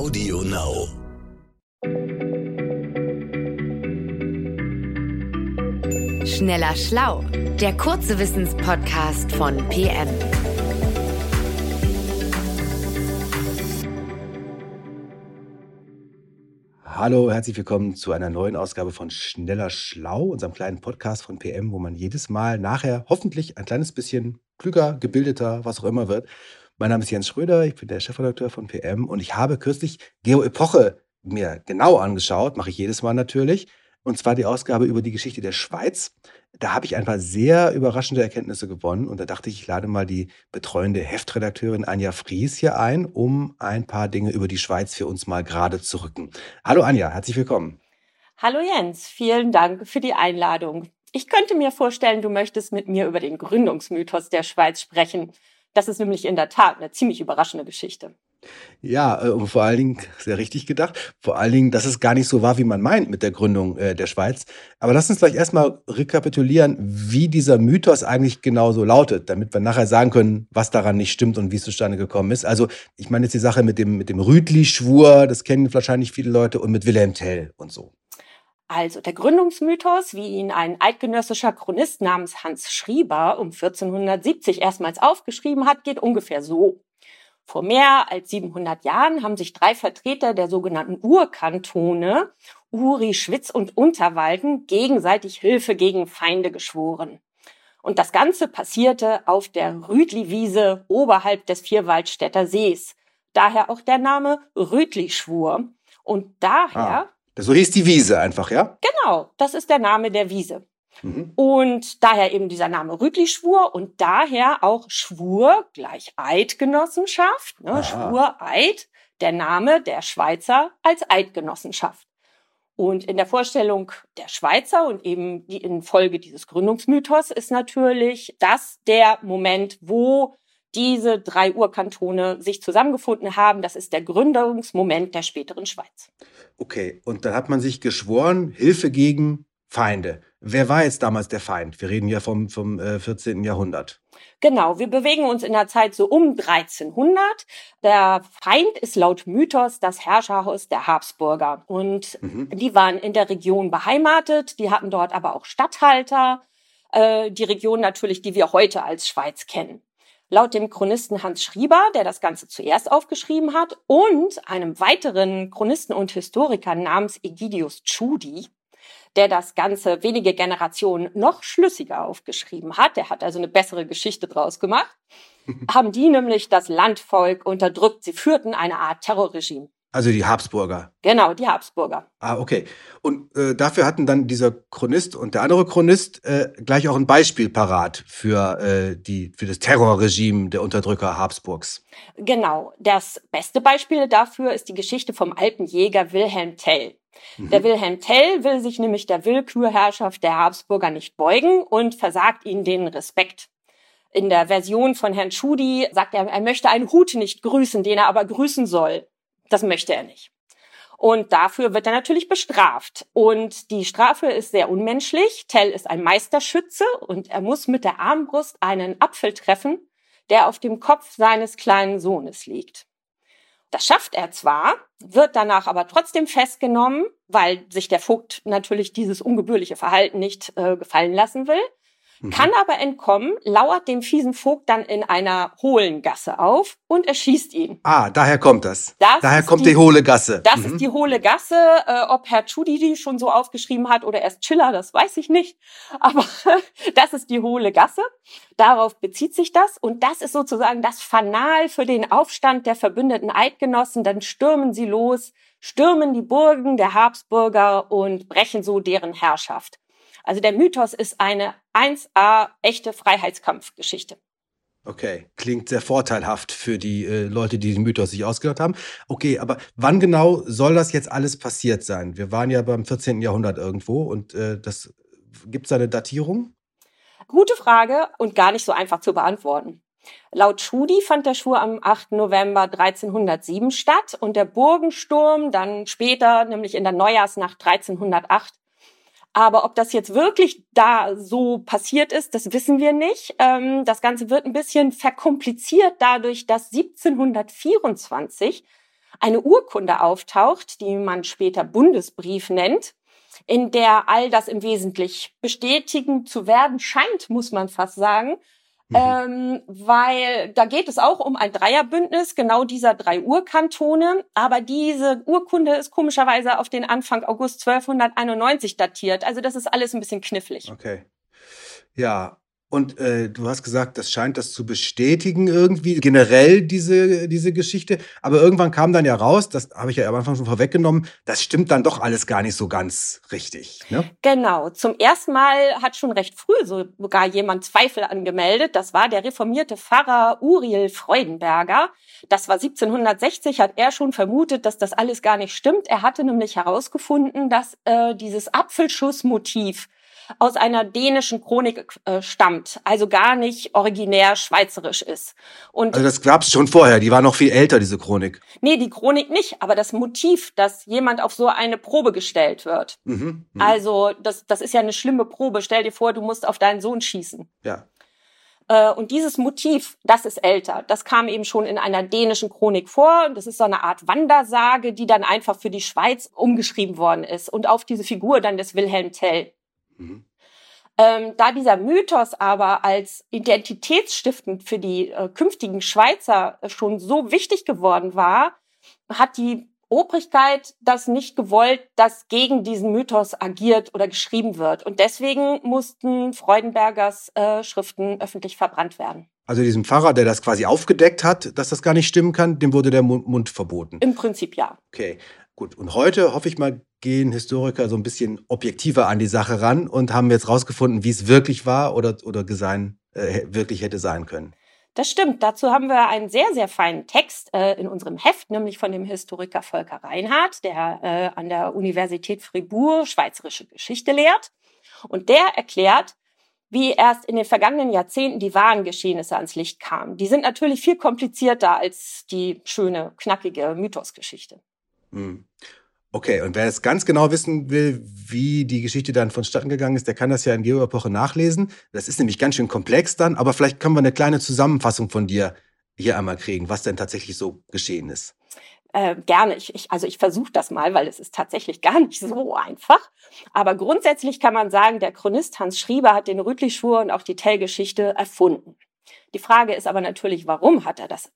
Audio Now. Schneller Schlau, der kurze Wissenspodcast von PM. Hallo, herzlich willkommen zu einer neuen Ausgabe von Schneller Schlau, unserem kleinen Podcast von PM, wo man jedes Mal nachher hoffentlich ein kleines bisschen klüger, gebildeter, was auch immer wird. Mein Name ist Jens Schröder, ich bin der Chefredakteur von PM und ich habe kürzlich Geo Epoche mir genau angeschaut, mache ich jedes Mal natürlich, und zwar die Ausgabe über die Geschichte der Schweiz. Da habe ich ein paar sehr überraschende Erkenntnisse gewonnen und da dachte ich, ich lade mal die betreuende Heftredakteurin Anja Fries hier ein, um ein paar Dinge über die Schweiz für uns mal gerade zu rücken. Hallo Anja, herzlich willkommen. Hallo Jens, vielen Dank für die Einladung. Ich könnte mir vorstellen, du möchtest mit mir über den Gründungsmythos der Schweiz sprechen. Das ist nämlich in der Tat eine ziemlich überraschende Geschichte. Ja, äh, und vor allen Dingen, sehr richtig gedacht, vor allen Dingen, dass es gar nicht so war, wie man meint mit der Gründung äh, der Schweiz. Aber lass uns gleich erstmal rekapitulieren, wie dieser Mythos eigentlich genau so lautet, damit wir nachher sagen können, was daran nicht stimmt und wie es zustande gekommen ist. Also, ich meine jetzt die Sache mit dem, mit dem Rütli-Schwur, das kennen wahrscheinlich viele Leute, und mit Wilhelm Tell und so. Also der Gründungsmythos, wie ihn ein eidgenössischer Chronist namens Hans Schrieber um 1470 erstmals aufgeschrieben hat, geht ungefähr so. Vor mehr als 700 Jahren haben sich drei Vertreter der sogenannten Urkantone, Uri, Schwitz und Unterwalden, gegenseitig Hilfe gegen Feinde geschworen. Und das Ganze passierte auf der Rütli-Wiese oberhalb des Vierwaldstätter Sees. Daher auch der Name Rütli-Schwur. Und daher. Ah, so hieß die Wiese einfach, ja? Genau, das ist der Name der Wiese. Mhm. Und daher eben dieser Name Rütli-Schwur und daher auch Schwur gleich Eidgenossenschaft, ne, Schwur Eid, der Name der Schweizer als Eidgenossenschaft. Und in der Vorstellung der Schweizer und eben die in Folge dieses Gründungsmythos ist natürlich das der Moment, wo diese drei Urkantone sich zusammengefunden haben. Das ist der Gründungsmoment der späteren Schweiz. Okay, und dann hat man sich geschworen, Hilfe gegen Feinde. Wer war jetzt damals der Feind? Wir reden ja vom, vom äh, 14. Jahrhundert. Genau, wir bewegen uns in der Zeit so um 1300. Der Feind ist laut Mythos das Herrscherhaus der Habsburger. Und mhm. die waren in der Region beheimatet, die hatten dort aber auch Statthalter. Äh, die Region natürlich, die wir heute als Schweiz kennen. Laut dem Chronisten Hans Schrieber, der das Ganze zuerst aufgeschrieben hat, und einem weiteren Chronisten und Historiker namens Egidius Tschudi, der das Ganze wenige Generationen noch schlüssiger aufgeschrieben hat. Der hat also eine bessere Geschichte draus gemacht. haben die nämlich das Landvolk unterdrückt. Sie führten eine Art Terrorregime. Also die Habsburger. Genau, die Habsburger. Ah, okay. Und äh, dafür hatten dann dieser Chronist und der andere Chronist äh, gleich auch ein Beispiel parat für, äh, die, für das Terrorregime der Unterdrücker Habsburgs. Genau. Das beste Beispiel dafür ist die Geschichte vom Alpenjäger Wilhelm Tell. Mhm. Der Wilhelm Tell will sich nämlich der Willkürherrschaft der Habsburger nicht beugen und versagt ihnen den Respekt. In der Version von Herrn Schudi sagt er, er möchte einen Hut nicht grüßen, den er aber grüßen soll. Das möchte er nicht. Und dafür wird er natürlich bestraft. Und die Strafe ist sehr unmenschlich. Tell ist ein Meisterschütze und er muss mit der Armbrust einen Apfel treffen, der auf dem Kopf seines kleinen Sohnes liegt. Das schafft er zwar, wird danach aber trotzdem festgenommen, weil sich der Vogt natürlich dieses ungebührliche Verhalten nicht äh, gefallen lassen will mhm. kann aber entkommen, lauert dem fiesen Vogt dann in einer hohlen Gasse auf und erschießt ihn. Ah, daher kommt das. das daher kommt die, die, hohle Gasse. Das mhm. ist die hohle Gasse. Äh, ob Herr Chudi die schon so aufgeschrieben hat oder erst Chiller, das weiß ich nicht. Aber das ist die hohle Gasse. Darauf bezieht sich das. Und das ist sozusagen das Fanal für den Aufstand der verbündeten Eidgenossen. Dann stürmen sie los, stürmen die Burgen der Habsburger und brechen so deren Herrschaft. Also der Mythos ist eine 1a echte Freiheitskampfgeschichte. Okay, klingt sehr vorteilhaft für die äh, Leute, die den Mythos sich ausgedacht haben. Okay, aber wann genau soll das jetzt alles passiert sein? Wir waren ja beim 14. Jahrhundert irgendwo und äh, das gibt es eine Datierung? Gute Frage und gar nicht so einfach zu beantworten. Laut Schudi fand der Schwur am 8. November 1307 statt und der Burgensturm dann später, nämlich in der Neujahrsnacht 1308, aber ob das jetzt wirklich da so passiert ist, das wissen wir nicht. Ähm, das Ganze wird ein bisschen verkompliziert dadurch, dass 1724 eine Urkunde auftaucht, die man später Bundesbrief nennt, in der all das im Wesentlichen bestätigen zu werden scheint, muss man fast sagen. Mhm. Ähm, weil da geht es auch um ein Dreierbündnis, genau dieser drei Urkantone. Aber diese Urkunde ist komischerweise auf den Anfang August 1291 datiert. Also das ist alles ein bisschen knifflig. Okay. Ja, und äh, du hast gesagt, das scheint das zu bestätigen irgendwie, generell diese, diese Geschichte. Aber irgendwann kam dann ja raus, das habe ich ja am Anfang schon vorweggenommen, das stimmt dann doch alles gar nicht so ganz richtig. Ne? Genau. Zum ersten Mal hat schon recht früh sogar jemand Zweifel angemeldet. Das war der reformierte Pfarrer Uriel Freudenberger. Das war 1760, hat er schon vermutet, dass das alles gar nicht stimmt. Er hatte nämlich herausgefunden, dass äh, dieses Apfelschussmotiv aus einer dänischen Chronik äh, stammt, also gar nicht originär schweizerisch ist. Und also das gab's schon vorher, die war noch viel älter, diese Chronik. Nee, die Chronik nicht, aber das Motiv, dass jemand auf so eine Probe gestellt wird. Mhm, mh. Also das, das ist ja eine schlimme Probe. Stell dir vor, du musst auf deinen Sohn schießen. Ja. Äh, und dieses Motiv, das ist älter. Das kam eben schon in einer dänischen Chronik vor. Das ist so eine Art Wandersage, die dann einfach für die Schweiz umgeschrieben worden ist und auf diese Figur dann des Wilhelm Tell Mhm. Ähm, da dieser Mythos aber als identitätsstiftend für die äh, künftigen Schweizer äh, schon so wichtig geworden war, hat die Obrigkeit das nicht gewollt, dass gegen diesen Mythos agiert oder geschrieben wird. Und deswegen mussten Freudenbergers äh, Schriften öffentlich verbrannt werden. Also diesem Pfarrer, der das quasi aufgedeckt hat, dass das gar nicht stimmen kann, dem wurde der Mund verboten. Im Prinzip ja. Okay. Gut, und heute hoffe ich mal, gehen Historiker so ein bisschen objektiver an die Sache ran und haben jetzt rausgefunden, wie es wirklich war oder, oder sein, äh, wirklich hätte sein können. Das stimmt. Dazu haben wir einen sehr, sehr feinen Text äh, in unserem Heft, nämlich von dem Historiker Volker Reinhardt, der äh, an der Universität Fribourg schweizerische Geschichte lehrt. Und der erklärt, wie erst in den vergangenen Jahrzehnten die wahren Geschehnisse ans Licht kamen. Die sind natürlich viel komplizierter als die schöne, knackige Mythosgeschichte. Hm. Okay, und wer jetzt ganz genau wissen will, wie die Geschichte dann vonstatten gegangen ist, der kann das ja in Geoepoche nachlesen. Das ist nämlich ganz schön komplex dann, aber vielleicht können wir eine kleine Zusammenfassung von dir hier einmal kriegen, was denn tatsächlich so geschehen ist. Äh, gerne. Ich, ich, also ich versuche das mal, weil es ist tatsächlich gar nicht so einfach. Aber grundsätzlich kann man sagen, der Chronist Hans Schrieber hat den Rüttli-Schwur und auch die Tell-Geschichte erfunden. Die Frage ist aber natürlich, warum hat er das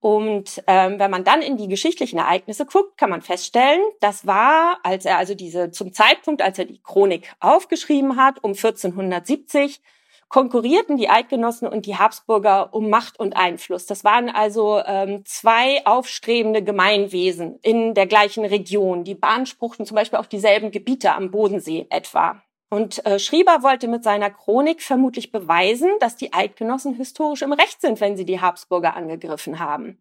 und ähm, wenn man dann in die geschichtlichen Ereignisse guckt, kann man feststellen, das war, als er also diese zum Zeitpunkt, als er die Chronik aufgeschrieben hat, um 1470, konkurrierten die Eidgenossen und die Habsburger um Macht und Einfluss. Das waren also ähm, zwei aufstrebende Gemeinwesen in der gleichen Region. Die beanspruchten zum Beispiel auch dieselben Gebiete am Bodensee etwa. Und äh, Schrieber wollte mit seiner Chronik vermutlich beweisen, dass die Eidgenossen historisch im Recht sind, wenn sie die Habsburger angegriffen haben.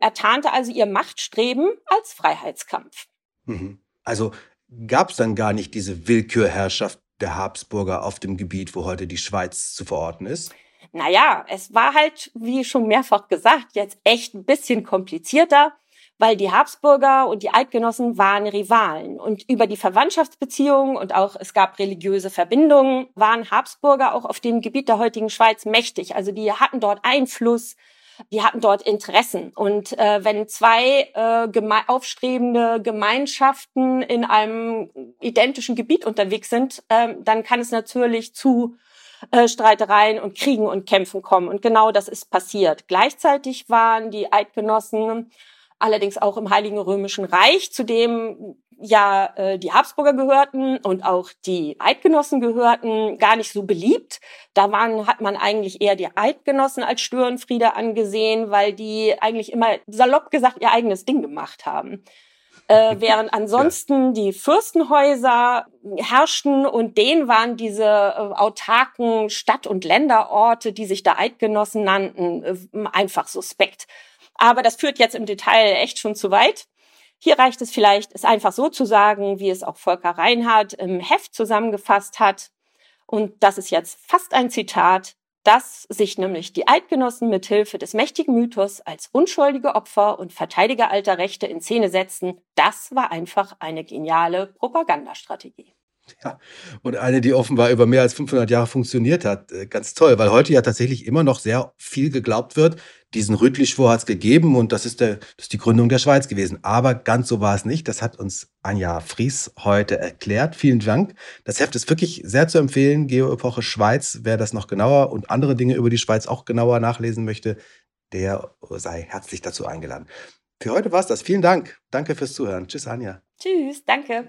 Er tarnte also ihr Machtstreben als Freiheitskampf. Mhm. Also gab es dann gar nicht diese Willkürherrschaft der Habsburger auf dem Gebiet, wo heute die Schweiz zu verorten ist? Naja, es war halt, wie schon mehrfach gesagt, jetzt echt ein bisschen komplizierter weil die Habsburger und die Eidgenossen waren Rivalen. Und über die Verwandtschaftsbeziehungen und auch es gab religiöse Verbindungen, waren Habsburger auch auf dem Gebiet der heutigen Schweiz mächtig. Also die hatten dort Einfluss, die hatten dort Interessen. Und äh, wenn zwei äh, geme aufstrebende Gemeinschaften in einem identischen Gebiet unterwegs sind, äh, dann kann es natürlich zu äh, Streitereien und Kriegen und Kämpfen kommen. Und genau das ist passiert. Gleichzeitig waren die Eidgenossen allerdings auch im Heiligen Römischen Reich, zu dem ja äh, die Habsburger gehörten und auch die Eidgenossen gehörten, gar nicht so beliebt. Da waren, hat man eigentlich eher die Eidgenossen als Störenfriede angesehen, weil die eigentlich immer salopp gesagt ihr eigenes Ding gemacht haben. Äh, während ansonsten die Fürstenhäuser herrschten und denen waren diese äh, autarken Stadt- und Länderorte, die sich da Eidgenossen nannten, äh, einfach suspekt. Aber das führt jetzt im Detail echt schon zu weit. Hier reicht es vielleicht, es einfach so zu sagen, wie es auch Volker Reinhardt im Heft zusammengefasst hat. Und das ist jetzt fast ein Zitat, dass sich nämlich die Eidgenossen mit Hilfe des mächtigen Mythos als unschuldige Opfer und Verteidiger alter Rechte in Szene setzten. Das war einfach eine geniale Propagandastrategie. Ja, und eine, die offenbar über mehr als 500 Jahre funktioniert hat. Äh, ganz toll, weil heute ja tatsächlich immer noch sehr viel geglaubt wird. Diesen Rütli-Schwur hat es gegeben und das ist, der, das ist die Gründung der Schweiz gewesen. Aber ganz so war es nicht. Das hat uns Anja Fries heute erklärt. Vielen Dank. Das Heft ist wirklich sehr zu empfehlen. Geoepoche Schweiz. Wer das noch genauer und andere Dinge über die Schweiz auch genauer nachlesen möchte, der sei herzlich dazu eingeladen. Für heute war es das. Vielen Dank. Danke fürs Zuhören. Tschüss, Anja. Tschüss, danke.